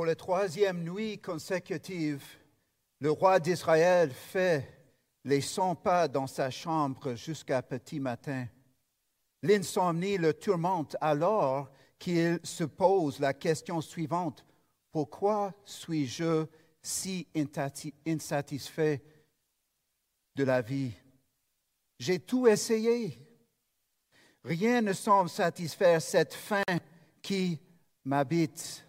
Pour la troisième nuit consécutive, le roi d'Israël fait les 100 pas dans sa chambre jusqu'à petit matin. L'insomnie le tourmente alors qu'il se pose la question suivante. Pourquoi suis-je si insatisfait de la vie? J'ai tout essayé. Rien ne semble satisfaire cette faim qui m'habite.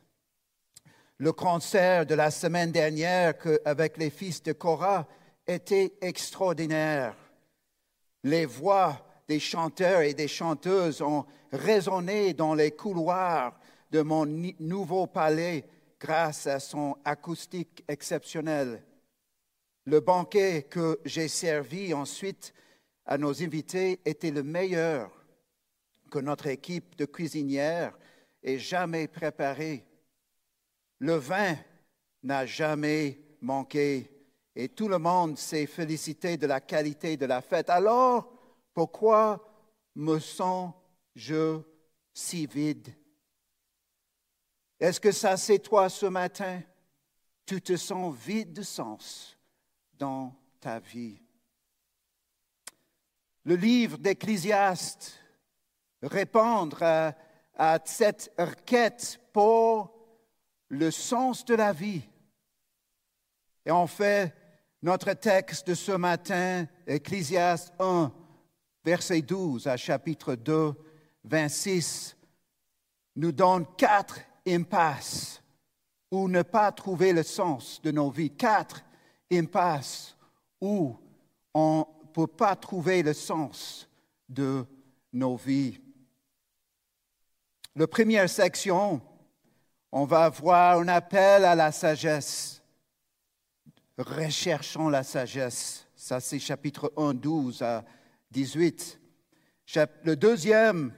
Le concert de la semaine dernière avec les fils de Korah était extraordinaire. Les voix des chanteurs et des chanteuses ont résonné dans les couloirs de mon nouveau palais grâce à son acoustique exceptionnel. Le banquet que j'ai servi ensuite à nos invités était le meilleur que notre équipe de cuisinières ait jamais préparé. Le vin n'a jamais manqué et tout le monde s'est félicité de la qualité de la fête. Alors, pourquoi me sens-je si vide? Est-ce que ça c'est toi ce matin? Tu te sens vide de sens dans ta vie. Le livre d'Ecclésiaste répondre à, à cette requête pour le sens de la vie. Et en fait, notre texte de ce matin, Ecclésiaste 1, verset 12 à chapitre 2, 26, nous donne quatre impasses où ne pas trouver le sens de nos vies. Quatre impasses où on ne peut pas trouver le sens de nos vies. La première section, on va voir un appel à la sagesse recherchons la sagesse. Ça, c'est chapitre 1, 12 à 18. Le deuxième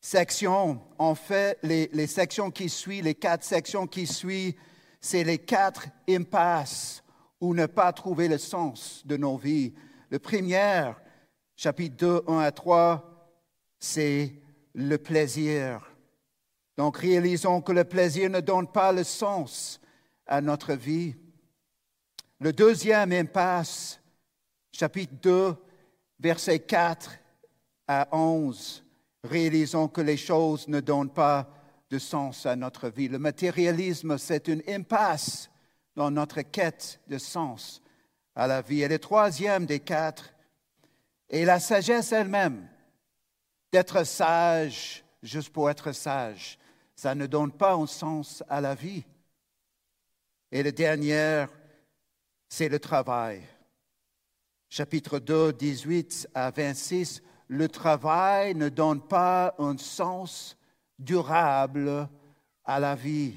section, en fait, les, les sections qui suivent, les quatre sections qui suivent, c'est les quatre impasses où ne pas trouver le sens de nos vies. Le premier, chapitre 2, 1 à 3, c'est le plaisir. Donc réalisons que le plaisir ne donne pas le sens à notre vie. Le deuxième impasse, chapitre 2, versets 4 à 11, réalisons que les choses ne donnent pas de sens à notre vie. Le matérialisme, c'est une impasse dans notre quête de sens à la vie. Et le troisième des quatre est la sagesse elle-même. D'être sage juste pour être sage, ça ne donne pas un sens à la vie. Et le dernier, c'est le travail. Chapitre 2, 18 à 26, le travail ne donne pas un sens durable à la vie.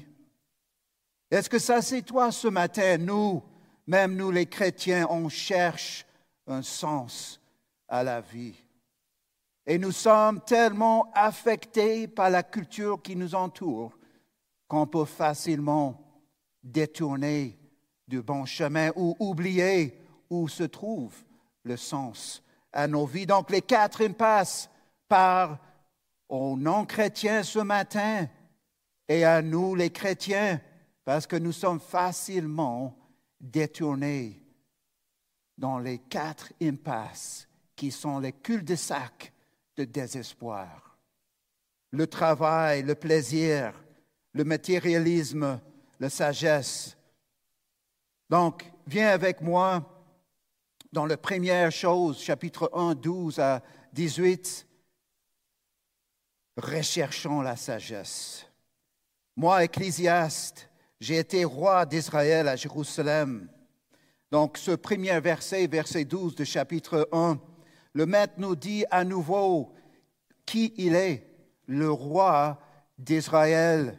Est-ce que ça c'est toi ce matin, nous, même nous les chrétiens, on cherche un sens à la vie. Et nous sommes tellement affectés par la culture qui nous entoure qu'on peut facilement détourner du bon chemin ou oublier où se trouve le sens à nos vies. Donc les quatre impasses par aux non-chrétiens ce matin et à nous les chrétiens, parce que nous sommes facilement détournés dans les quatre impasses qui sont les cul-de-sac de désespoir. Le travail, le plaisir, le matérialisme, la sagesse, donc, viens avec moi dans la première chose, chapitre 1, 12 à 18. Recherchons la sagesse. Moi, ecclésiaste, j'ai été roi d'Israël à Jérusalem. Donc, ce premier verset, verset 12 de chapitre 1, le maître nous dit à nouveau qui il est, le roi d'Israël.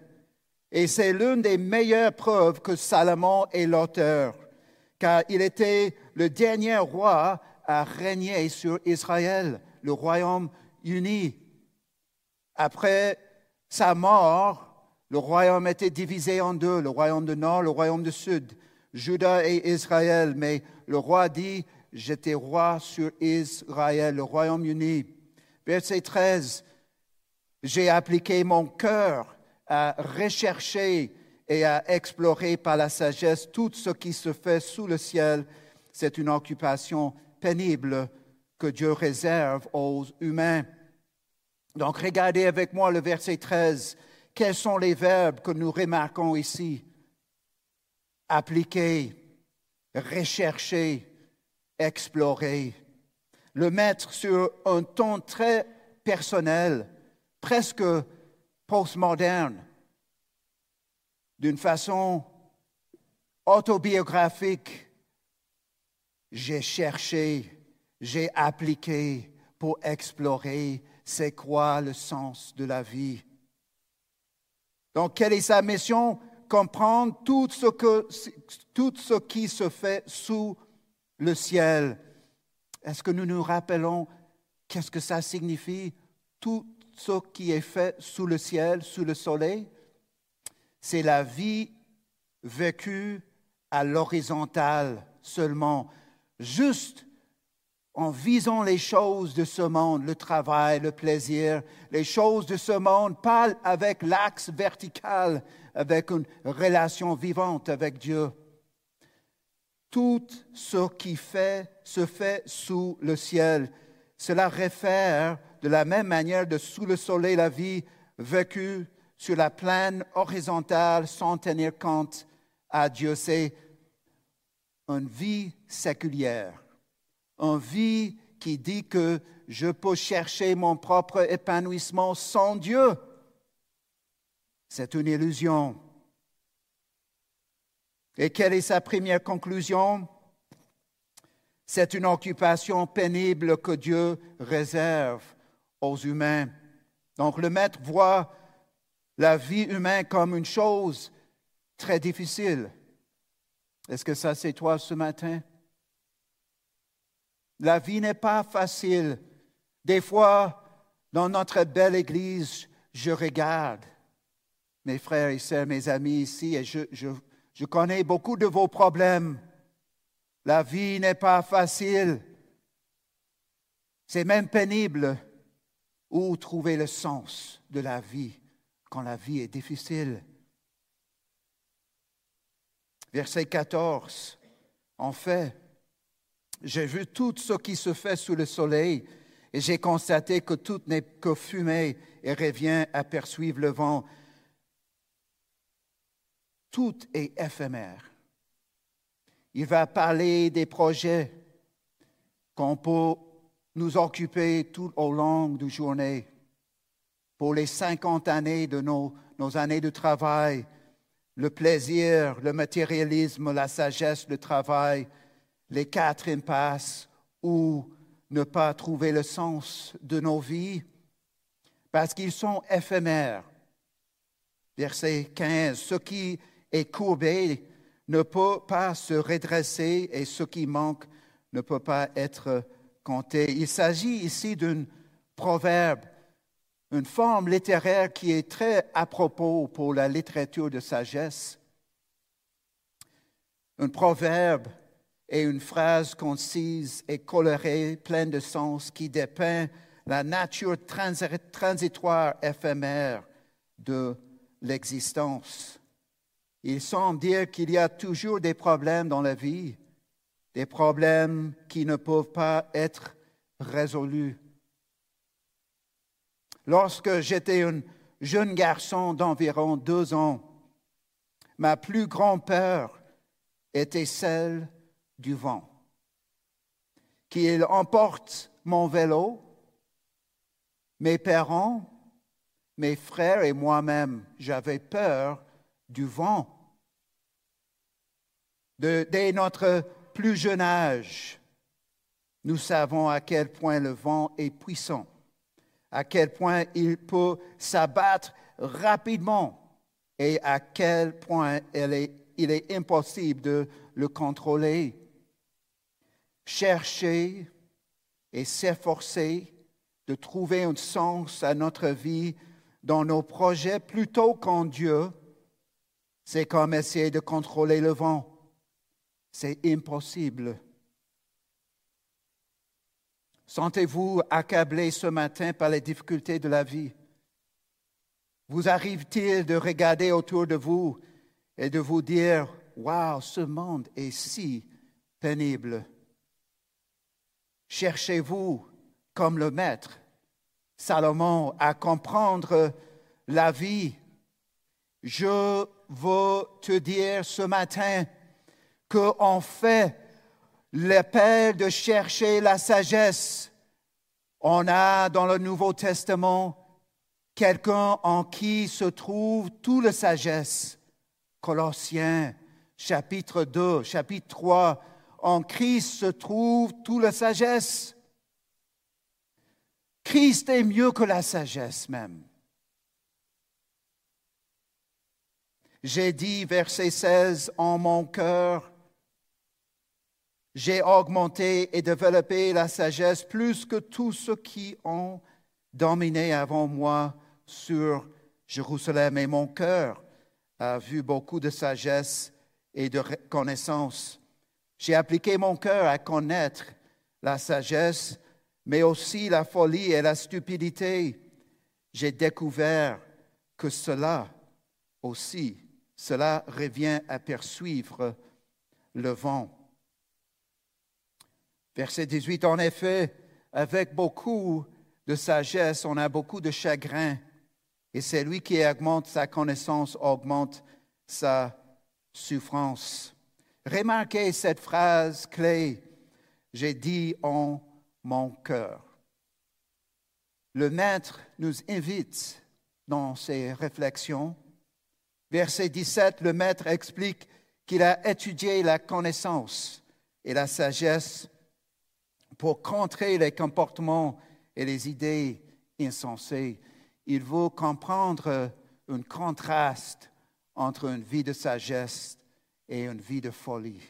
Et c'est l'une des meilleures preuves que Salomon est l'auteur, car il était le dernier roi à régner sur Israël, le royaume uni. Après sa mort, le royaume était divisé en deux, le royaume du nord, le royaume du sud, Juda et Israël. Mais le roi dit, j'étais roi sur Israël, le royaume uni. Verset 13, j'ai appliqué mon cœur à rechercher et à explorer par la sagesse tout ce qui se fait sous le ciel, c'est une occupation pénible que Dieu réserve aux humains. Donc regardez avec moi le verset 13. Quels sont les verbes que nous remarquons ici? Appliquer, rechercher, explorer. Le mettre sur un ton très personnel, presque postmoderne, d'une façon autobiographique. J'ai cherché, j'ai appliqué pour explorer c'est quoi le sens de la vie. Donc, quelle est sa mission? Comprendre tout ce, que, tout ce qui se fait sous le ciel. Est-ce que nous nous rappelons qu'est-ce que ça signifie Tout ce qui est fait sous le ciel, sous le soleil, c'est la vie vécue à l'horizontale seulement, juste en visant les choses de ce monde, le travail, le plaisir, les choses de ce monde, pas avec l'axe vertical, avec une relation vivante avec Dieu. Tout ce qui fait se fait sous le ciel. Cela réfère de la même manière de sous le soleil la vie vécue sur la plaine horizontale sans tenir compte à Dieu. C'est une vie séculière une vie qui dit que je peux chercher mon propre épanouissement sans Dieu. C'est une illusion. Et quelle est sa première conclusion? C'est une occupation pénible que Dieu réserve aux humains. Donc le maître voit la vie humaine comme une chose très difficile. Est-ce que ça c'est toi ce matin? La vie n'est pas facile. Des fois, dans notre belle église, je regarde mes frères et sœurs, mes amis ici, et je, connais beaucoup de vos problèmes. La vie n'est pas facile. C'est même pénible. Où trouver le sens de la vie quand la vie est difficile? Verset 14. En fait, j'ai vu tout ce qui se fait sous le soleil et j'ai constaté que tout n'est que fumée et revient à poursuivre le vent. Tout est éphémère. Il va parler des projets qu'on peut nous occuper tout au long de journée. Pour les 50 années de nos, années de travail, le plaisir, le matérialisme, la sagesse, le travail, les quatre impasses ou ne pas trouver le sens de nos vies parce qu'ils sont éphémères. Verset 15, ce qui est courbé ne peut pas se redresser et ce qui manque ne peut pas être compté. Il s'agit ici d'un proverbe, une forme littéraire qui est très à propos pour la littérature de sagesse. Un proverbe et une phrase concise et colorée, pleine de sens, qui dépeint la nature transitoire éphémère de l'existence. Il semble dire qu'il y a toujours des problèmes dans la vie, des problèmes qui ne peuvent pas être résolus. Lorsque j'étais un jeune garçon d'environ deux ans, ma plus grande peur était celle du vent, qu'il emporte mon vélo, mes parents, mes frères et moi-même. J'avais peur du vent. dès notre plus jeune âge, nous savons à quel point le vent est puissant, à quel point il peut s'abattre rapidement et à quel point il est impossible de le contrôler chercher et s'efforcer de trouver un sens à notre vie dans nos projets plutôt qu'en Dieu, c'est comme essayer de contrôler le vent. C'est impossible. Sentez-vous accablé ce matin par les difficultés de la vie? Vous arrive-t-il de regarder autour de vous et de vous dire, Waouh, ce monde est si pénible. Cherchez-vous comme le Maître, Salomon, à comprendre la vie. Je veux te dire ce matin qu'on fait l'appel de chercher la sagesse. On a dans le Nouveau Testament quelqu'un en qui se trouve toute la sagesse. Colossiens chapitre 2, chapitre 3, en Christ se trouve toute la sagesse. Christ est mieux que la sagesse même. J'ai dit, verset 16, en mon cœur, j'ai augmenté et développé la sagesse plus que tous ceux qui ont dominé avant moi sur Jérusalem. Et mon cœur a vu beaucoup de sagesse et de connaissance. J'ai appliqué mon cœur à connaître la sagesse, mais aussi la folie et la stupidité. J'ai découvert que cela aussi, cela revient à poursuivre le vent. Verset 18, en effet, avec beaucoup de sagesse, on a beaucoup de chagrin, et celui qui augmente sa connaissance augmente sa souffrance. Remarquez cette phrase clé, j'ai dit en mon cœur. Le Maître nous invite dans ses réflexions. Verset 17, le Maître explique qu'il a étudié la connaissance et la sagesse pour contrer les comportements et les idées insensées. Il veut comprendre un contraste entre une vie de sagesse et une vie de folie.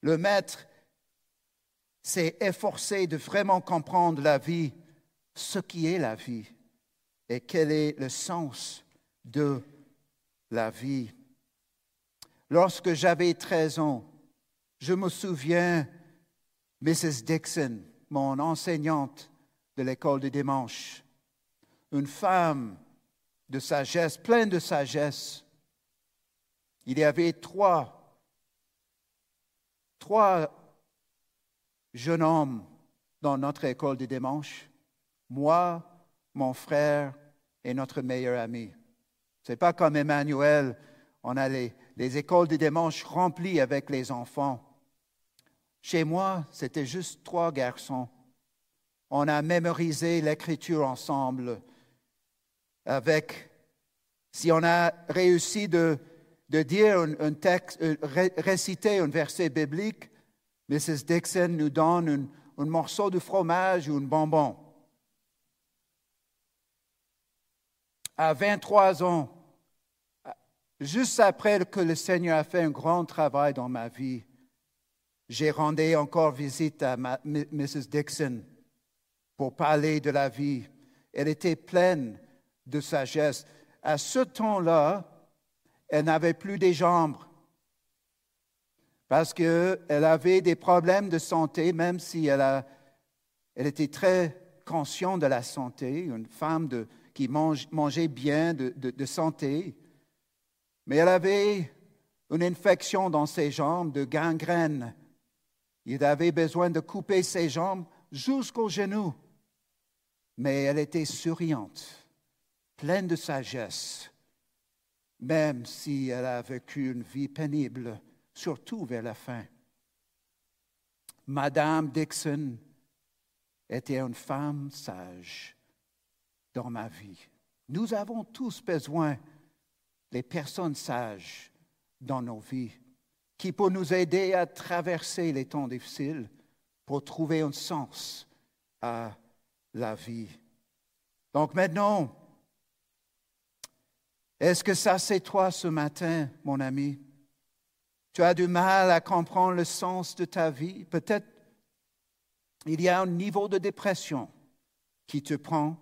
Le maître s'est efforcé de vraiment comprendre la vie, ce qui est la vie et quel est le sens de la vie. Lorsque j'avais 13 ans, je me souviens, Mrs. Dixon, mon enseignante de l'école de dimanche, une femme de sagesse, plein de sagesse. Il y avait trois, trois jeunes hommes dans notre école de dimanche. Moi, mon frère et notre meilleur ami. Ce n'est pas comme Emmanuel, on a les, les écoles de dimanche remplies avec les enfants. Chez moi, c'était juste trois garçons. On a mémorisé l'écriture ensemble avec, si on a réussi de, dire un, texte, euh, réciter un verset biblique, Mrs. Dixon nous donne un, morceau de fromage ou un bonbon. À 23 ans, juste après que le Seigneur a fait un grand travail dans ma vie, j'ai rendu encore visite à Mrs. Dixon pour parler de la vie. Elle était pleine de sagesse. À ce temps-là, elle n'avait plus des jambes parce qu'elle avait des problèmes de santé, même si elle, elle était très consciente de la santé, une femme qui mangeait bien de, de, santé, mais elle avait une infection dans ses jambes de gangrène. Il avait besoin de couper ses jambes jusqu'aux genoux, mais elle était souriante pleine de sagesse, même si elle a vécu une vie pénible, surtout vers la fin. Madame Dixon était une femme sage dans ma vie. Nous avons tous besoin des personnes sages dans nos vies qui peuvent nous aider à traverser les temps difficiles pour trouver un sens à la vie. Donc maintenant, est-ce que ça, c'est toi ce matin, mon ami? Tu as du mal à comprendre le sens de ta vie? Peut-être il y a un niveau de dépression qui te prend.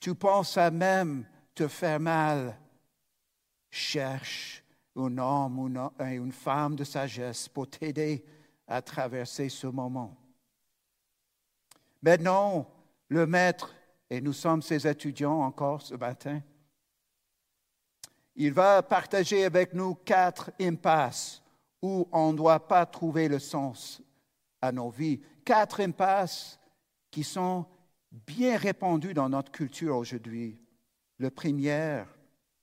Tu penses à même te faire mal. Cherche un homme ou une femme de sagesse pour t'aider à traverser ce moment. Maintenant, le maître, et nous sommes ses étudiants encore ce matin, il va partager avec nous quatre impasses où on ne doit pas trouver le sens à nos vies. Quatre impasses qui sont bien répandues dans notre culture aujourd'hui. Le premier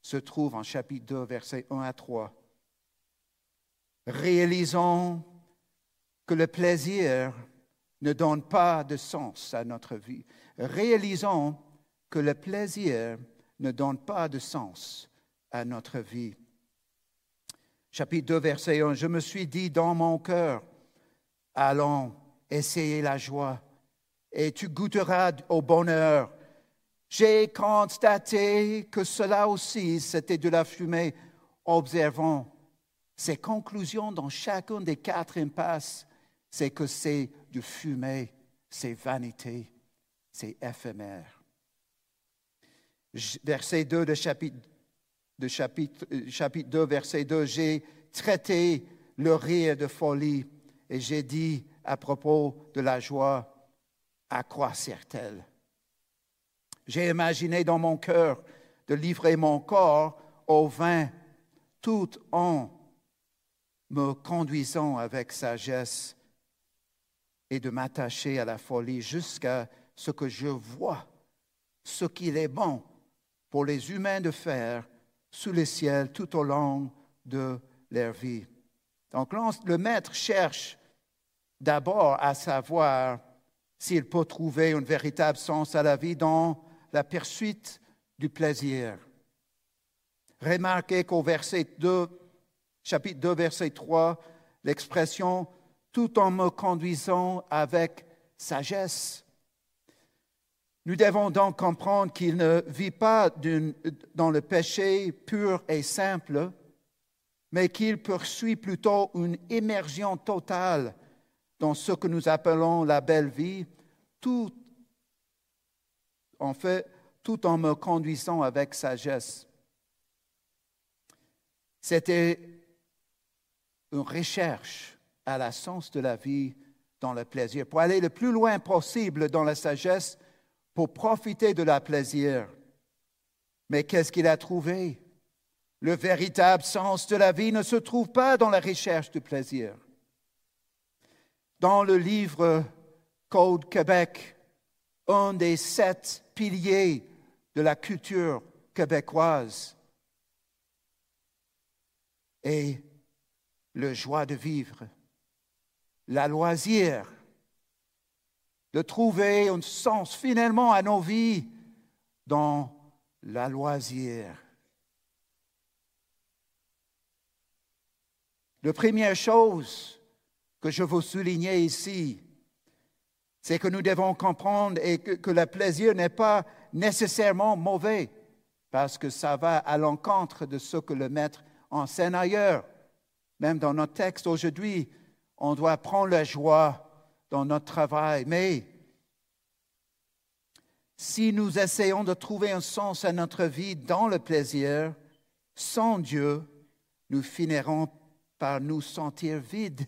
se trouve en chapitre 2, versets 1 à 3. Réalisons que le plaisir ne donne pas de sens à notre vie. Réalisons que le plaisir ne donne pas de sens à notre vie. Chapitre 2, verset 1, je me suis dit dans mon cœur, allons essayer la joie et tu goûteras au bonheur. J'ai constaté que cela aussi, c'était de la fumée. Observons ces conclusions dans chacun des quatre impasses, c'est que c'est de fumée, c'est vanité, c'est éphémère. Verset 2 de chapitre chapitre, euh, chapitre 2, verset 2, j'ai traité le rire de folie et j'ai dit à propos de la joie, à quoi sert-elle J'ai imaginé dans mon cœur de livrer mon corps au vin tout en me conduisant avec sagesse et de m'attacher à la folie jusqu'à ce que je vois ce qu'il est bon pour les humains de faire sous le ciel tout au long de leur vie. Donc le maître cherche d'abord à savoir s'il peut trouver un véritable sens à la vie dans la poursuite du plaisir. Remarquez qu'au verset 2, chapitre 2, verset 3, l'expression tout en me conduisant avec sagesse nous devons donc comprendre qu'il ne vit pas dans le péché pur et simple, mais qu'il poursuit plutôt une immersion totale dans ce que nous appelons la belle vie, tout en fait, tout en me conduisant avec sagesse. C'était une recherche à la sens de la vie dans le plaisir. Pour aller le plus loin possible dans la sagesse, pour profiter de la plaisir. Mais qu'est-ce qu'il a trouvé? Le véritable sens de la vie ne se trouve pas dans la recherche du plaisir. Dans le livre Code Québec, un des sept piliers de la culture québécoise est le joie de vivre, la loisir, de trouver un sens finalement à nos vies dans la loisir. La première chose que je veux souligner ici, c'est que nous devons comprendre et que, le plaisir n'est pas nécessairement mauvais, parce que ça va à l'encontre de ce que le maître enseigne ailleurs. Même dans notre texte aujourd'hui, on doit prendre la joie dans notre travail. Mais si nous essayons de trouver un sens à notre vie dans le plaisir, sans Dieu, nous finirons par nous sentir vides.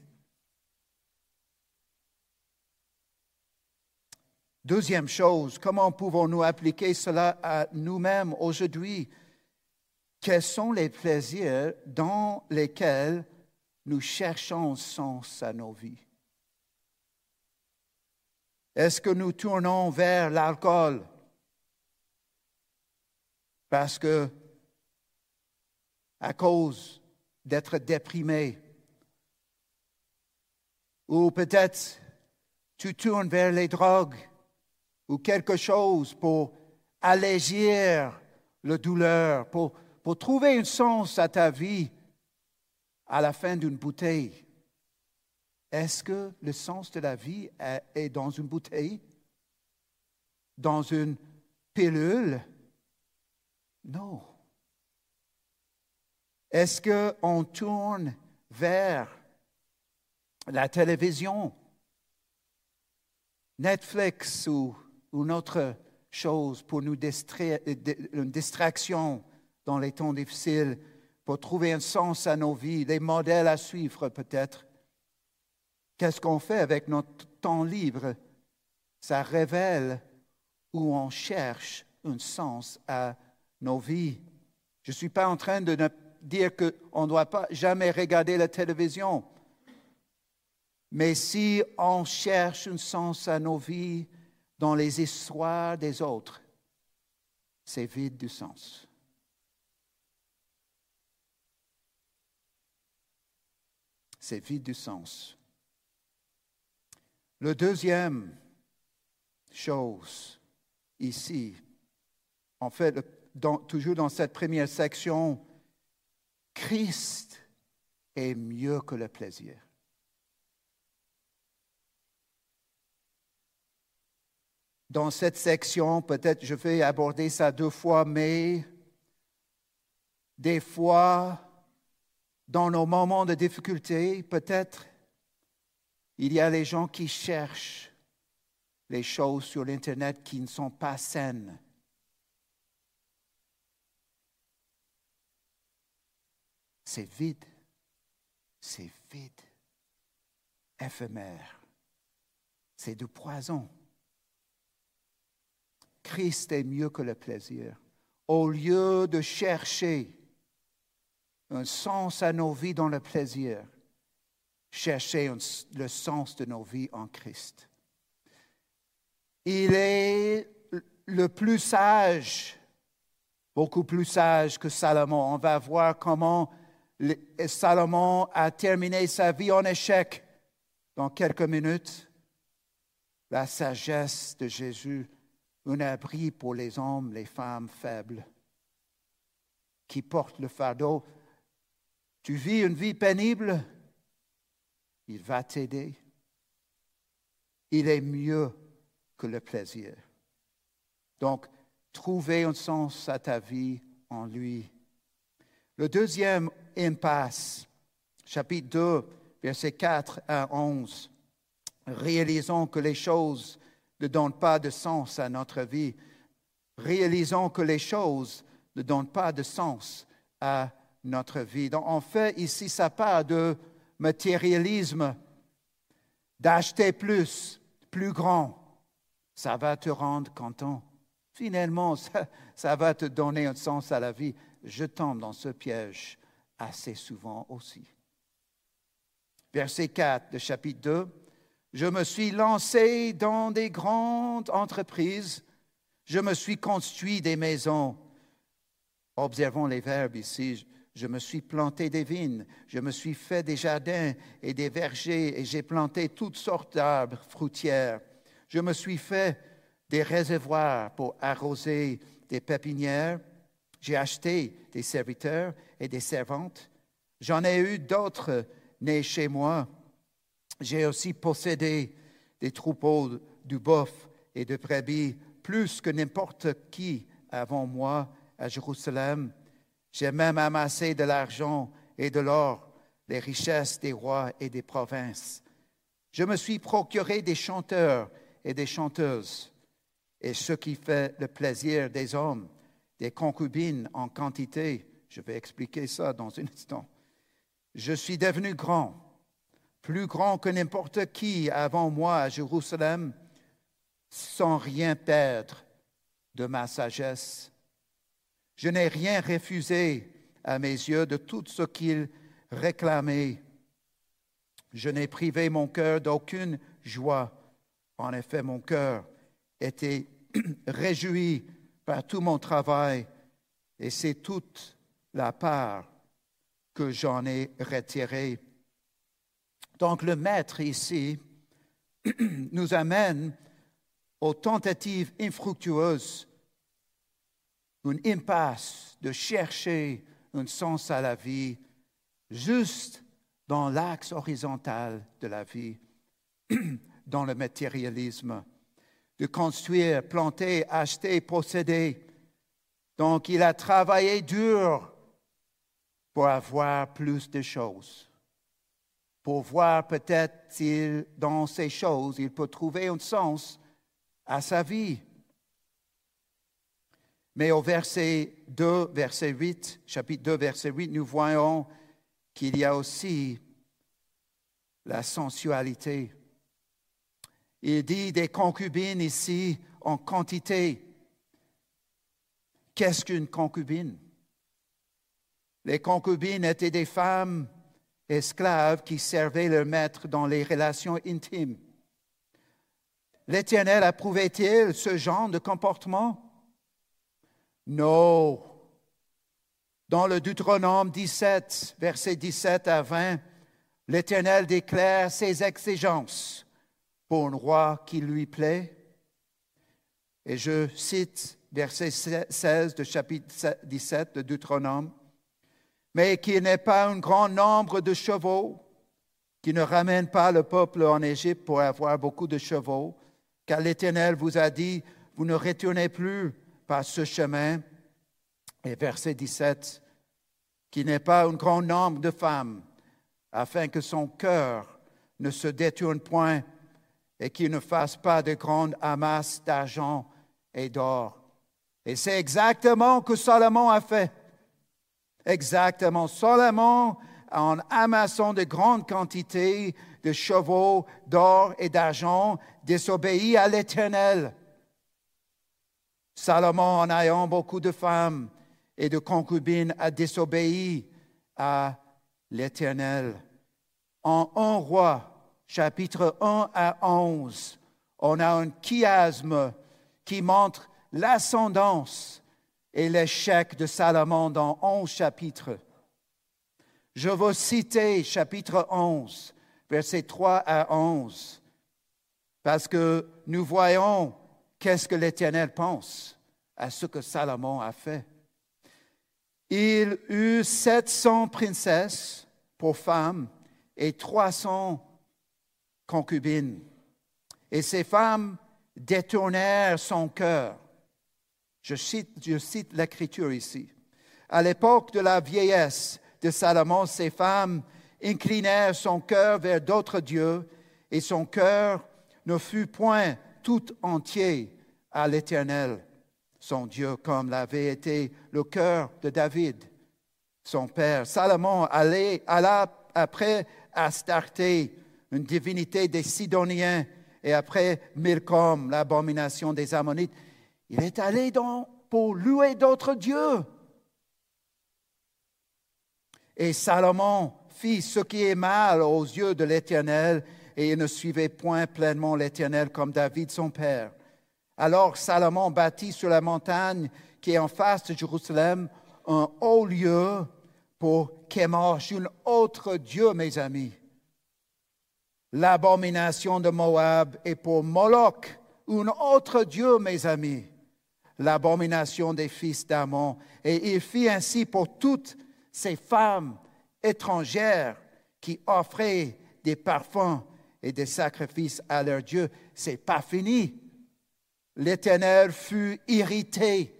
Deuxième chose, comment pouvons-nous appliquer cela à nous-mêmes aujourd'hui? Quels sont les plaisirs dans lesquels nous cherchons sens à nos vies? Est-ce que nous tournons vers l'alcool? Parce que, à cause d'être déprimé, ou peut-être tu tournes vers les drogues ou quelque chose pour allégir la douleur, pour, pour trouver un sens à ta vie à la fin d'une bouteille. Est-ce que le sens de la vie est dans une bouteille? Dans une pilule? Non. Est-ce qu'on tourne vers la télévision, Netflix ou une autre chose pour nous distraire, une distraction dans les temps difficiles, pour trouver un sens à nos vies, des modèles à suivre peut-être? Qu'est-ce qu'on fait avec notre temps libre? Ça révèle où on cherche un sens à nos vies. Je ne suis pas en train de dire qu'on ne doit pas jamais regarder la télévision. Mais si on cherche un sens à nos vies dans les histoires des autres, c'est vide du sens. C'est vide du sens. Le deuxième chose ici, en fait, toujours dans cette première section, Christ est mieux que le plaisir. Dans cette section, peut-être je vais aborder ça deux fois, mais des fois, dans nos moments de difficulté, peut-être, il y a les gens qui cherchent les choses sur l'Internet qui ne sont pas saines. C'est vide, c'est vide, éphémère, c'est du poison. Christ est mieux que le plaisir. Au lieu de chercher un sens à nos vies dans le plaisir, chercher le sens de nos vies en Christ. Il est le plus sage, beaucoup plus sage que Salomon. On va voir comment Salomon a terminé sa vie en échec dans quelques minutes. La sagesse de Jésus un abri pour les hommes, les femmes faibles qui portent le fardeau. Tu vis une vie pénible, il va t'aider. Il est mieux que le plaisir. Donc, trouver un sens à ta vie en lui. Le deuxième impasse, chapitre 2, versets 4 à 11. Réalisons que les choses ne donne pas de sens à notre vie. Réalisons que les choses ne donnent pas de sens à notre vie. Donc, en fait, ici, ça part de matérialisme, d'acheter plus, plus grand. Ça va te rendre content. Finalement, ça, ça va te donner un sens à la vie. Je tombe dans ce piège assez souvent aussi. Verset 4 de chapitre 2. Je me suis lancé dans des grandes entreprises. Je me suis construit des maisons. Observons les verbes ici. Je me suis planté des vignes, je me suis fait des jardins et des vergers, et j'ai planté toutes sortes d'arbres fruitières. Je me suis fait des réservoirs pour arroser des pépinières. J'ai acheté des serviteurs et des servantes. J'en ai eu d'autres nés chez moi. J'ai aussi possédé des troupeaux du bœuf et de brebis plus que n'importe qui avant moi à Jérusalem. J'ai même amassé de l'argent et de l'or, les richesses des rois et des provinces. Je me suis procuré des chanteurs et des chanteuses, et ce qui fait le plaisir des hommes, des concubines en quantité. Je vais expliquer ça dans un instant. Je suis devenu grand plus grand que n'importe qui avant moi à Jérusalem, sans rien perdre de ma sagesse. Je n'ai rien refusé à mes yeux de tout ce qu'il réclamait. Je n'ai privé mon cœur d'aucune joie. En effet, mon cœur était réjoui par tout mon travail et c'est toute la part que j'en ai retirée. Donc le maître ici nous amène aux tentatives infructueuses, une impasse de chercher un sens à la vie juste dans l'axe horizontal de la vie, dans le matérialisme, de construire, planter, acheter, posséder. Donc il a travaillé dur pour avoir plus de choses pour voir peut-être si dans ces choses il peut trouver un sens à sa vie. Mais au verset 2, verset 8, chapitre 2, verset 8, nous voyons qu'il y a aussi la sensualité. Il dit des concubines ici en quantité. Qu'est-ce qu'une concubine? Les concubines étaient des femmes esclaves qui servaient leur maître dans les relations intimes. L'Éternel approuvait-il ce genre de comportement? Non. Dans le Deutéronome 17, versets 17 à 20, l'Éternel déclare ses exigences pour un roi qui lui plaît. Et je cite verset 16 de chapitre 17 de Deutéronome, mais qu'il n'ait pas un grand nombre de chevaux, qui ne ramène pas le peuple en Égypte pour avoir beaucoup de chevaux, car l'Éternel vous a dit, vous ne retournez plus par ce chemin. Et verset 17, qu'il n'ait pas un grand nombre de femmes, afin que son cœur ne se détourne point et qu'il ne fasse pas de grandes amasses d'argent et d'or. Et c'est exactement ce que Salomon a fait. Exactement. Salomon, en amassant de grandes quantités de chevaux, d'or et d'argent, désobéit à l'Éternel. Salomon, en ayant beaucoup de femmes et de concubines, a désobéi à l'Éternel. En un roi, chapitre 1 à 11, on a un chiasme qui montre l'ascendance et l'échec de Salomon dans 11 chapitres. Je vais citer chapitre 11, versets 3 à 11, parce que nous voyons qu'est-ce que l'Éternel pense à ce que Salomon a fait. Il eut 700 princesses pour femmes et 300 concubines. Et ces femmes détournèrent son cœur. Je cite, l'Écriture ici. À l'époque de la vieillesse de Salomon, ces femmes inclinèrent son cœur vers d'autres dieux et son cœur ne fut point tout entier à l'Éternel, son Dieu, comme l'avait été le cœur de David, son père. Salomon allait, alla après Astarté, une divinité des Sidoniens, et après Milcom, l'abomination des Ammonites. Il est allé pour louer d'autres dieux. Et Salomon fit ce qui est mal aux yeux de l'Éternel, et il ne suivait point pleinement l'Éternel comme David son père. Alors Salomon bâtit sur la montagne qui est en face de Jérusalem un haut lieu pour Kémosh, un autre Dieu, mes amis l'abomination de Moab et pour Moloch, un autre Dieu, mes amis, l'abomination des fils d'Amon. Et il fit ainsi pour toutes ces femmes étrangères qui offraient des parfums et des sacrifices à leur Dieu. C'est pas fini. L'Éternel fut irrité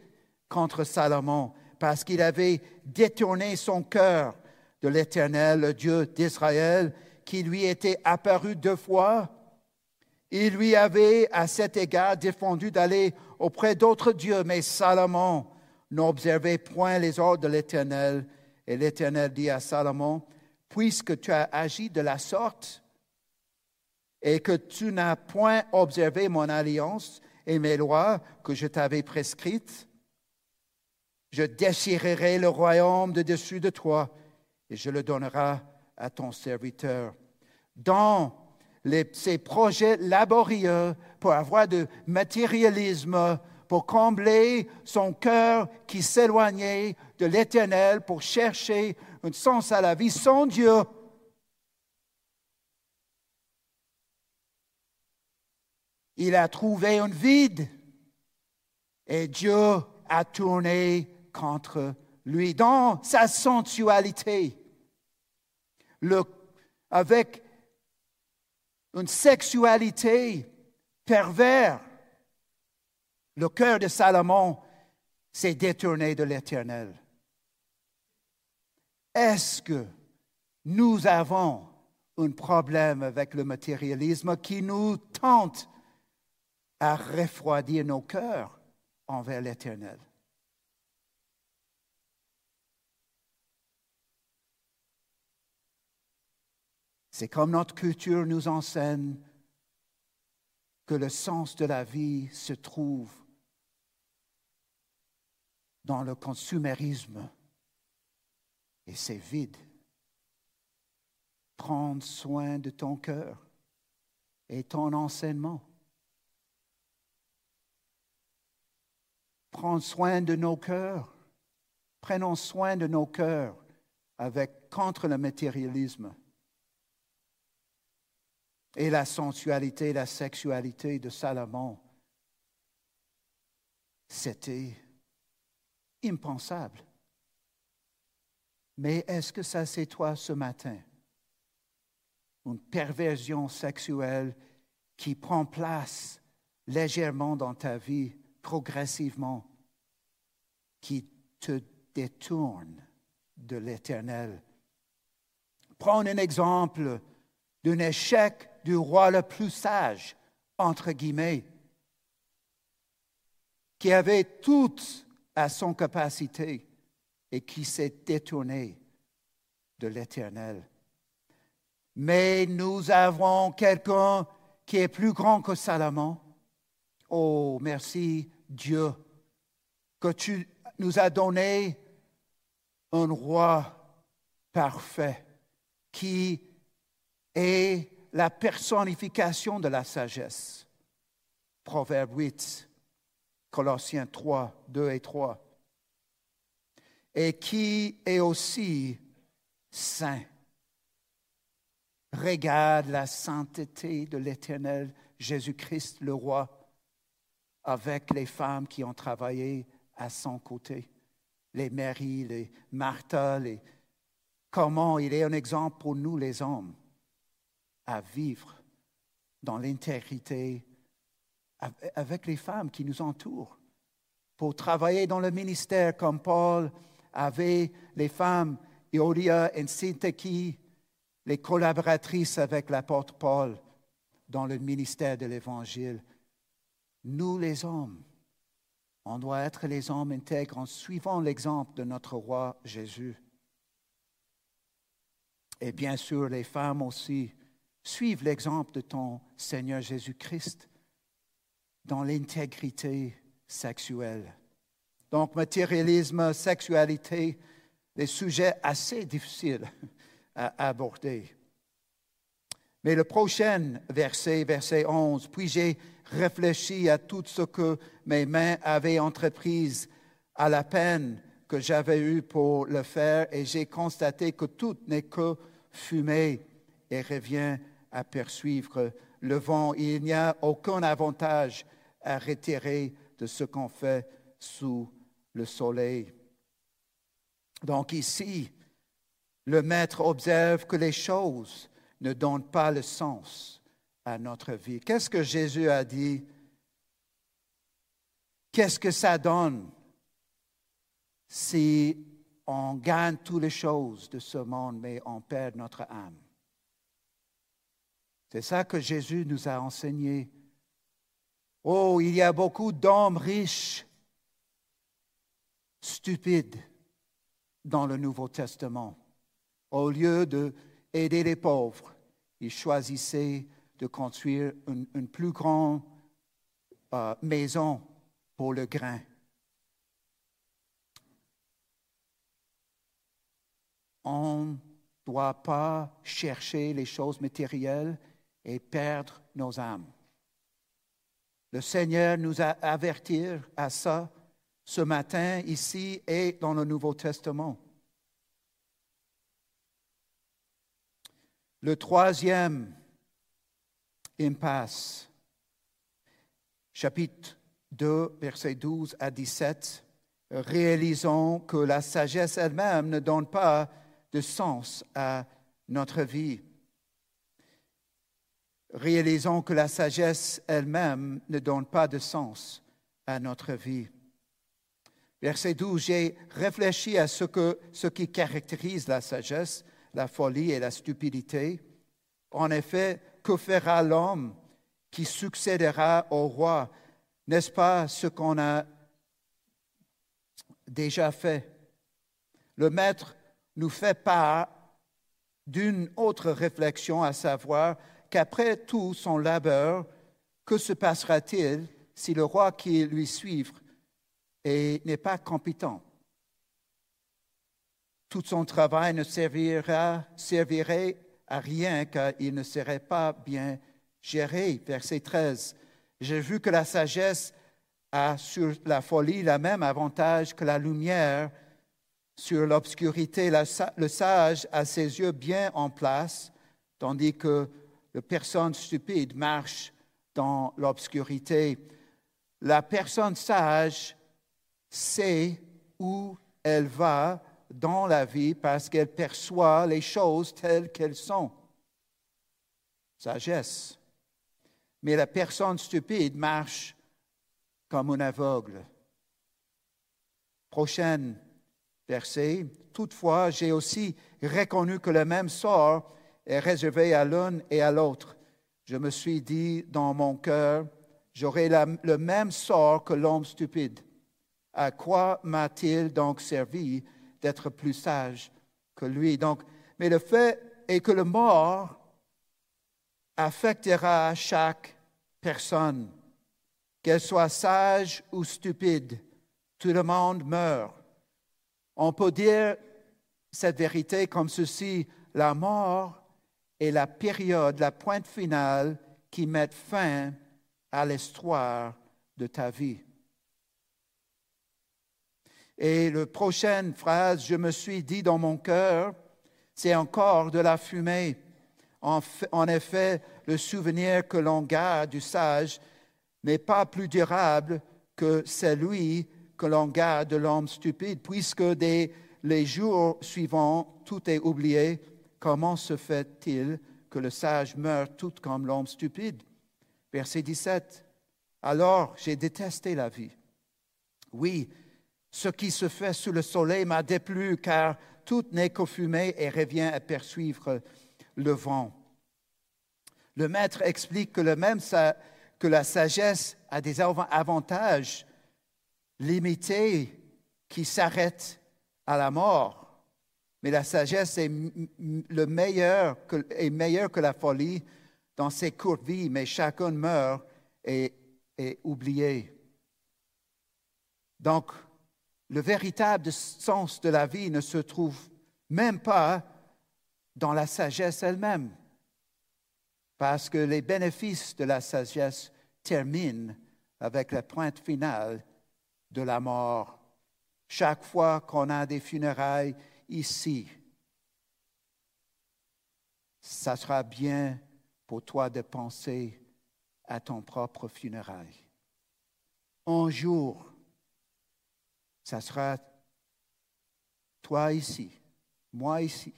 contre Salomon parce qu'il avait détourné son cœur de l'Éternel, le Dieu d'Israël, qui lui était apparu deux fois, il lui avait à cet égard défendu d'aller auprès d'autres dieux, mais Salomon n'observait point les ordres de l'Éternel. Et l'Éternel dit à Salomon, puisque tu as agi de la sorte et que tu n'as point observé mon alliance et mes lois que je t'avais prescrites, je déchirerai le royaume de dessus de toi et je le donnerai à ton serviteur. Dans les, ces projets laborieux pour avoir du matérialisme, pour combler son cœur qui s'éloignait de l'éternel, pour chercher un sens à la vie sans Dieu. Il a trouvé un vide et Dieu a tourné contre lui dans sa sensualité avec une sexualité perverse. Le cœur de Salomon s'est détourné de l'Éternel. Est-ce que nous avons un problème avec le matérialisme qui nous tente à refroidir nos cœurs envers l'Éternel? C'est comme notre culture nous enseigne que le sens de la vie se trouve dans le consumérisme, et c'est vide. Prendre soin de ton cœur et ton enseignement. Prendre soin de nos cœurs. Prenons soin de nos cœurs avec contre le matérialisme et la sensualité, la sexualité de Salomon. C'était impensable. Mais est-ce que ça c'est toi ce matin? Une perversion sexuelle qui prend place légèrement dans ta vie, progressivement, qui te détourne de l'éternel. Prends un exemple d'un échec du roi le plus sage, entre guillemets, qui avait tout à son capacité et qui s'est détourné de l'Éternel. Mais nous avons quelqu'un qui est plus grand que Salomon. Oh, merci Dieu, que tu nous as donné un roi parfait qui est la personnification de la sagesse. Proverbe 8, Colossiens 3, 2 et 3. Et qui est aussi saint. Regarde la sainteté de l'Éternel Jésus-Christ, le roi, avec les femmes qui ont travaillé à son côté, les Marie, les Martha, les... comment il est un exemple pour nous les hommes à vivre dans l'intégrité avec les femmes qui nous entourent, pour travailler dans le ministère comme Paul avait les femmes Iodia et Syntyche, les collaboratrices avec l'apôtre Paul dans le ministère de l'Évangile. Nous les hommes, on doit être les hommes intègres en suivant l'exemple de notre roi Jésus. Et bien sûr, les femmes aussi Suive l'exemple de ton Seigneur Jésus-Christ dans l'intégrité sexuelle. Donc, matérialisme, sexualité, des sujets assez difficiles à aborder. Mais le prochain verset, verset 11, puis j'ai réfléchi à tout ce que mes mains avaient entreprise, à la peine que j'avais eue pour le faire, et j'ai constaté que tout n'est que fumée et revient à poursuivre le vent. Il n'y a aucun avantage à retirer de ce qu'on fait sous le soleil. Donc ici, le maître observe que les choses ne donnent pas le sens à notre vie. Qu'est-ce que Jésus a dit? Qu'est-ce que ça donne si on gagne toutes les choses de ce monde, mais on perd notre âme? C'est ça que Jésus nous a enseigné. Oh, il y a beaucoup d'hommes riches, stupides dans le Nouveau Testament. Au lieu d'aider les pauvres, ils choisissaient de construire une, plus grande euh, maison pour le grain. On ne doit pas chercher les choses matérielles et perdre nos âmes. Le Seigneur nous a avertis à ça ce matin ici et dans le Nouveau Testament. Le troisième impasse, chapitre 2, versets 12 à 17, réalisons que la sagesse elle-même ne donne pas de sens à notre vie réalisons que la sagesse elle-même ne donne pas de sens à notre vie. Verset 12, j'ai réfléchi à ce, que, ce qui caractérise la sagesse, la folie et la stupidité. En effet, que fera l'homme qui succédera au roi? N'est-ce pas ce qu'on a déjà fait? Le maître nous fait part d'une autre réflexion, à savoir qu'après tout son labeur, que se passera-t-il si le roi qui lui suit n'est pas compétent tout son travail ne servira, servirait à rien car il ne serait pas bien géré. Verset 13. J'ai vu que la sagesse a sur la folie le même avantage que la lumière sur l'obscurité. Le sage a ses yeux bien en place, tandis que la personne stupide marche dans l'obscurité. La personne sage sait où elle va dans la vie parce qu'elle perçoit les choses telles qu'elles sont. Sagesse. Mais la personne stupide marche comme un aveugle. Prochaine verset. Toutefois, j'ai aussi reconnu que le même sort est réservé à l'un et à l'autre. Je me suis dit dans mon cœur, j'aurai le même sort que l'homme stupide. À quoi m'a-t-il donc servi d'être plus sage que lui? Donc, mais le fait est que le mort affectera chaque personne, qu'elle soit sage ou stupide. Tout le monde meurt. On peut dire cette vérité comme ceci, la mort est la période, la pointe finale qui met fin à l'histoire de ta vie. Et la prochaine phrase, je me suis dit dans mon cœur, c'est encore de la fumée. En, en effet, le souvenir que l'on garde du sage n'est pas plus durable que celui que l'on garde de l'homme stupide, puisque dès les jours suivants, tout est oublié. Comment se fait-il que le sage meurt tout comme l'homme stupide? Verset 17. Alors j'ai détesté la vie. Oui, ce qui se fait sous le soleil m'a déplu, car tout n'est que fumée et revient à poursuivre le vent. Le maître explique que, le même que la sagesse a des avantages limité qui s'arrête à la mort. Mais la sagesse est, meilleure que la folie dans ses courtes vies, mais chacun meurt et est oublié. Donc, le véritable sens de la vie ne se trouve même pas dans la sagesse elle-même, parce que les bénéfices de la sagesse terminent avec la pointe finale de la mort. Chaque fois qu'on a des funérailles ici, ça sera bien pour toi de penser à ton propre funérailles. Un jour, ça sera toi ici, moi ici.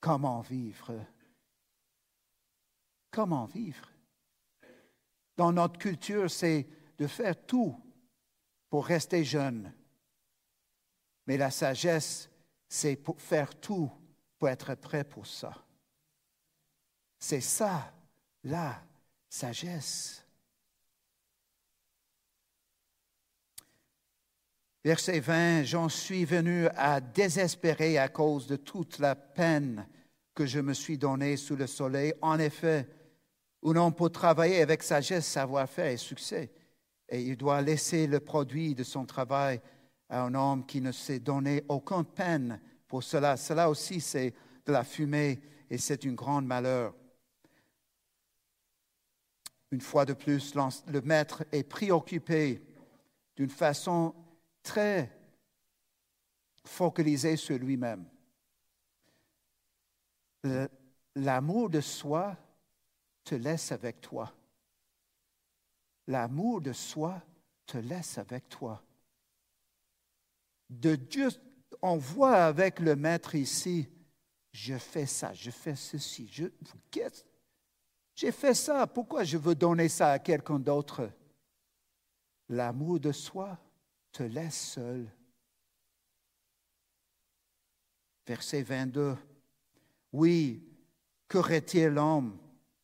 Comment vivre? Comment vivre? Dans notre culture, c'est de faire tout pour rester jeune. Mais la sagesse, c'est pour faire tout pour être prêt pour ça. C'est ça, la sagesse. Verset 20, j'en suis venu à désespérer à cause de toute la peine que je me suis donnée sous le soleil. En effet, où l'on peut travailler avec sagesse, savoir-faire et succès et il doit laisser le produit de son travail à un homme qui ne s'est donné aucune peine pour cela. Cela aussi, c'est de la fumée et c'est un grand malheur. Une fois de plus, le maître est préoccupé d'une façon très focalisée sur lui-même. L'amour de soi te laisse avec toi l'amour de soi te laisse avec toi. De Dieu, on voit avec le maître ici, je fais ça, je fais ceci, je, j'ai fait ça, pourquoi je veux donner ça à quelqu'un d'autre? L'amour de soi te laisse seul. Verset 22. Oui, qu'aurait-il l'homme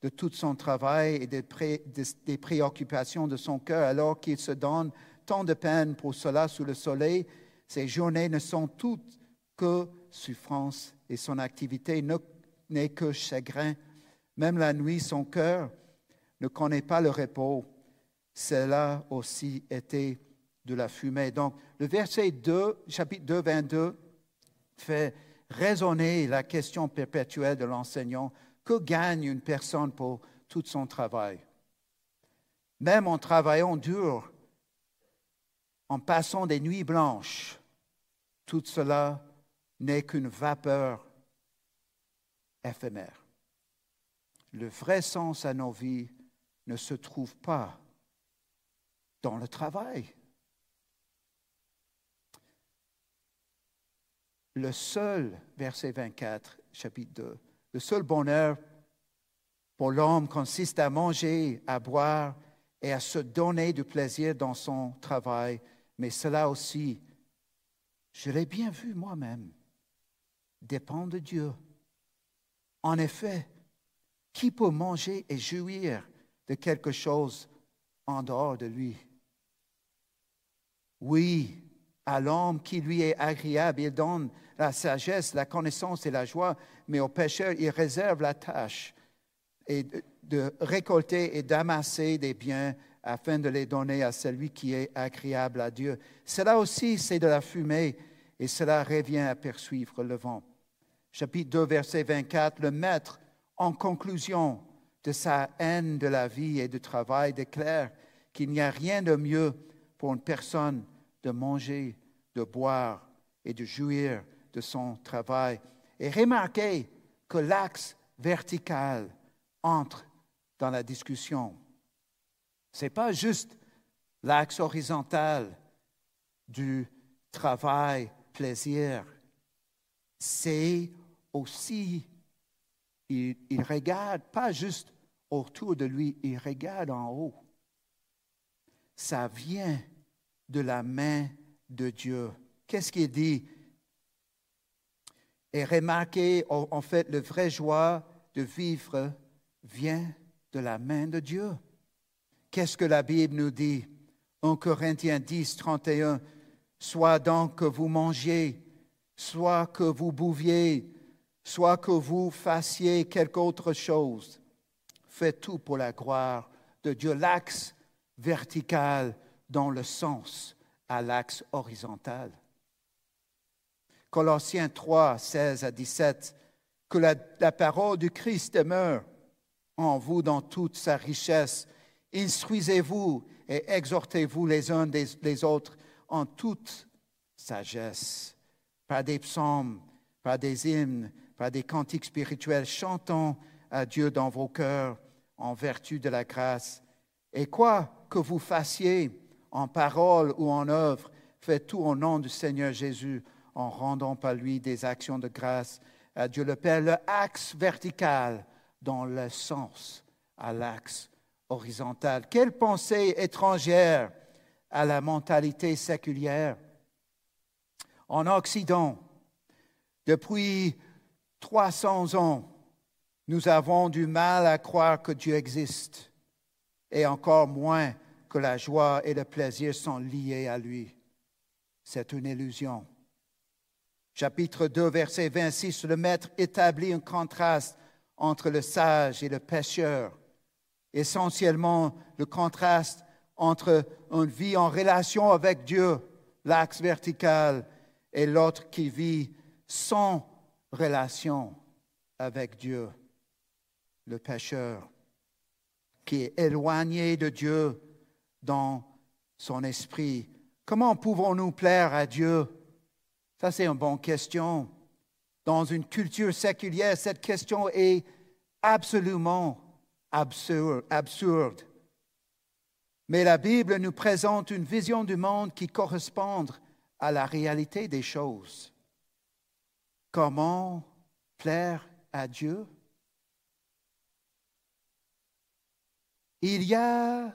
de tout son travail et des, préoccupations de son cœur, alors qu'il se donne tant de peine pour cela sous le soleil, ses journées ne sont toutes que souffrance et son activité n'est que chagrin. Même la nuit, son cœur ne connaît pas le repos. Cela aussi était de la fumée. Donc, le verset 2, chapitre 2, 22, fait résonner la question perpétuelle de l'enseignant. Que gagne une personne pour tout son travail? Même en travaillant dur, en passant des nuits blanches, tout cela n'est qu'une vapeur éphémère. Le vrai sens à nos vies ne se trouve pas dans le travail. Le seul, verset 24, chapitre 2, le seul bonheur pour l'homme consiste à manger, à boire et à se donner du plaisir dans son travail, mais cela aussi, je l'ai bien vu moi-même, dépend de Dieu. En effet, qui peut manger et jouir de quelque chose en dehors de lui? Oui, à l'homme qui lui est agréable, il donne la sagesse, la connaissance et la joie, mais au pécheur, il réserve la tâche de récolter et d'amasser des biens afin de les donner à celui qui est agréable à Dieu. Cela aussi, c'est de la fumée et cela revient à poursuivre le vent. Chapitre 2, verset 24, le maître, en conclusion de sa haine de la vie et du travail, déclare qu'il n'y a rien de mieux pour une personne de manger, de boire et de jouir de son travail. Et remarquez que l'axe vertical entre dans la discussion. Ce n'est pas juste l'axe horizontal du travail, plaisir. C'est aussi, il, regarde pas juste autour de lui, il regarde en haut. Ça vient de la main de Dieu. Qu'est-ce qu'il dit? Et remarquez, en fait, le vrai joie de vivre vient de la main de Dieu. Qu'est-ce que la Bible nous dit? 1 Corinthiens 10, 31. Soit donc que vous mangiez, soit que vous bouviez, soit que vous fassiez quelque autre chose. Faites tout pour la gloire de Dieu. L'axe vertical dans le sens à l'axe horizontal. Colossiens 3, 16 à 17. Que la parole du Christ demeure en vous dans toute sa richesse. Instruisez-vous et exhortez-vous les uns des, les autres en toute sagesse, par des psaumes, par des hymnes, par des cantiques spirituels, chantons à Dieu dans vos cœurs en vertu de la grâce. Et quoi que vous fassiez en parole ou en œuvre, faites tout au nom du Seigneur Jésus en rendant par lui des actions de grâce à Dieu le Père. Le axe vertical dans le sens à l'axe horizontal. Quelle pensée étrangère à la mentalité séculière. En Occident, depuis 300 ans, nous avons du mal à croire que Dieu existe et encore moins que la joie et le plaisir sont liés à lui. C'est une illusion. Chapitre 2, verset 26, le Maître établit un contraste entre le sage et le pécheur. Essentiellement, le contraste entre une vie en relation avec Dieu, l'axe vertical, et l'autre qui vit sans relation avec Dieu, le pécheur, qui est éloigné de Dieu dans son esprit. Comment pouvons-nous plaire à Dieu? Ça, c'est une bonne question. Dans une culture séculière, cette question est absolument absurde. Mais la Bible nous présente une vision du monde qui correspond à la réalité des choses. Comment plaire à Dieu? Il y a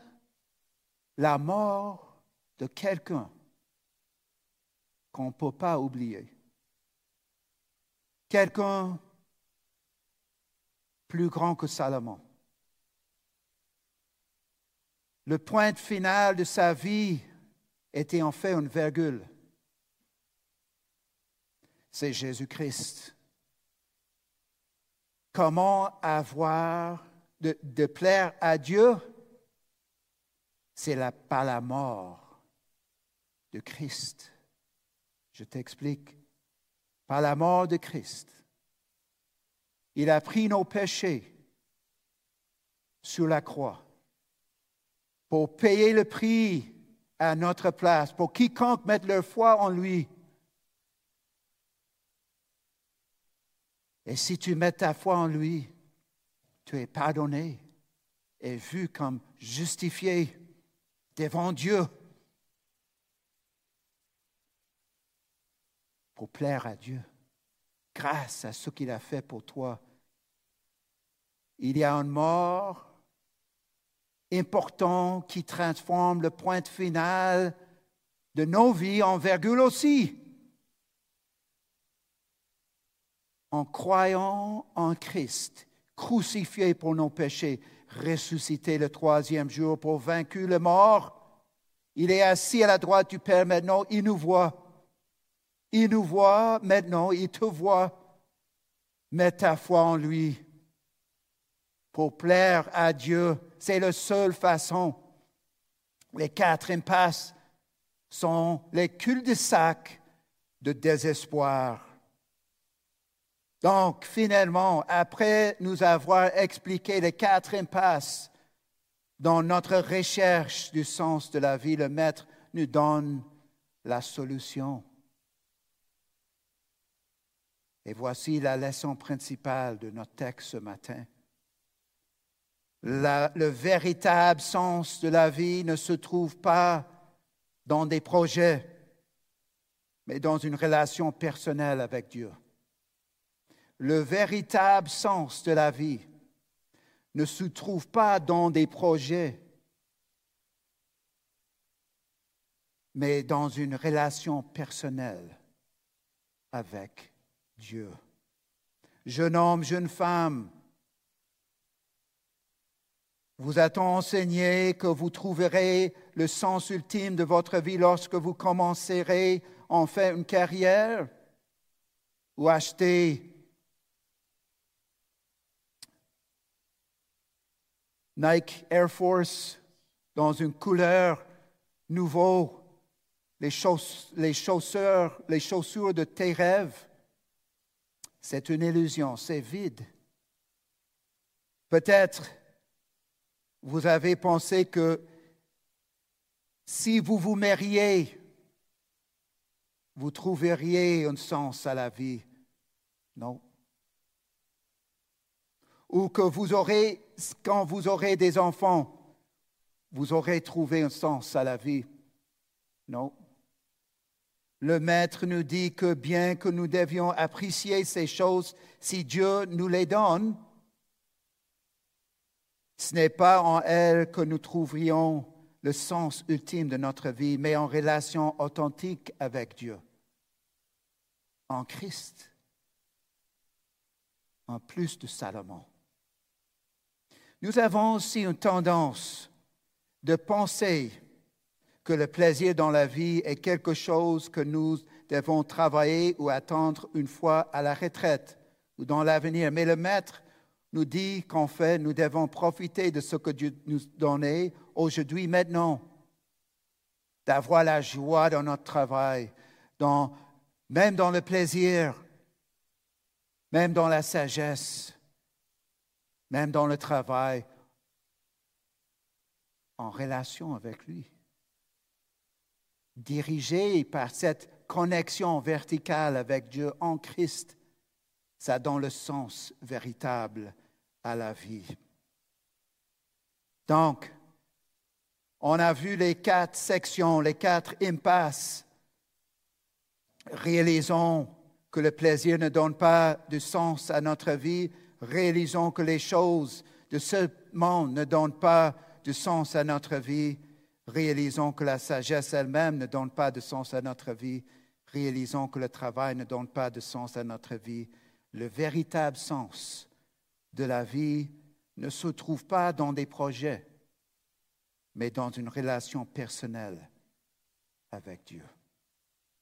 la mort de quelqu'un qu'on ne peut pas oublier. Quelqu'un plus grand que Salomon. Le point final de sa vie était en fait une virgule. C'est Jésus-Christ. Comment avoir de, plaire à Dieu? C'est par la mort de Christ. Je t'explique. par la mort de Christ. Il a pris nos péchés sur la croix pour payer le prix à notre place, pour quiconque mette leur foi en lui. Et si tu mets ta foi en lui, tu es pardonné et vu comme justifié devant Dieu pour plaire à Dieu, grâce à ce qu'il a fait pour toi. Il y a une mort important qui transforme le point final de nos vies en virgule aussi. En croyant en Christ, crucifié pour nos péchés, ressuscité le troisième jour pour vaincre le mort. Il est assis à la droite du Père maintenant, il nous voit. Il nous voit maintenant, il te voit. Mets ta foi en lui pour plaire à Dieu c'est la seule façon. Les quatre impasses sont les cul-de-sac de désespoir. Donc, finalement, après nous avoir expliqué les quatre impasses dans notre recherche du sens de la vie, le Maître nous donne la solution. Et voici la leçon principale de notre texte ce matin le véritable sens de la vie ne se trouve pas dans des projets, mais dans une relation personnelle avec Dieu. Le véritable sens de la vie ne se trouve pas dans des projets, mais dans une relation personnelle avec Dieu. Jeune homme, jeune femme, vous a-t-on enseigné que vous trouverez le sens ultime de votre vie lorsque vous commencerez en fait une carrière ou acheter Nike Air Force dans une couleur nouveau, les, les, chaussures, les chaussures de tes rêves? C'est une illusion, c'est vide. Peut-être vous avez pensé que si vous vous mariez, vous trouveriez un sens à la vie? Non. Ou que vous aurez, quand vous aurez des enfants, vous aurez trouvé un sens à la vie? Non. Le Maître nous dit que bien que nous devions apprécier ces choses, si Dieu nous les donne, ce n'est pas en elle que nous trouverions le sens ultime de notre vie, mais en relation authentique avec Dieu, en Christ, en plus de Salomon. Nous avons aussi une tendance de penser que le plaisir dans la vie est quelque chose que nous devons travailler ou attendre une fois à la retraite ou dans l'avenir. Mais le Maître nous dit qu'en fait, nous devons profiter de ce que Dieu nous donnait aujourd'hui, maintenant, d'avoir la joie dans notre travail, dans, même dans le plaisir, même dans la sagesse, même dans le travail, en relation avec lui. Dirigé par cette connexion verticale avec Dieu en Christ, ça donne le sens véritable à la vie. Donc, on a vu les quatre sections, les quatre impasses. Réalisons que le plaisir ne donne pas de sens à notre vie. Réalisons que les choses de ce monde ne donnent pas de sens à notre vie. Réalisons que la sagesse elle-même ne donne pas de sens à notre vie. Réalisons que le travail ne donne pas de sens à notre vie le véritable sens de la vie ne se trouve pas dans des projets, mais dans une relation personnelle avec Dieu,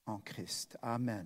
en Christ. Amen.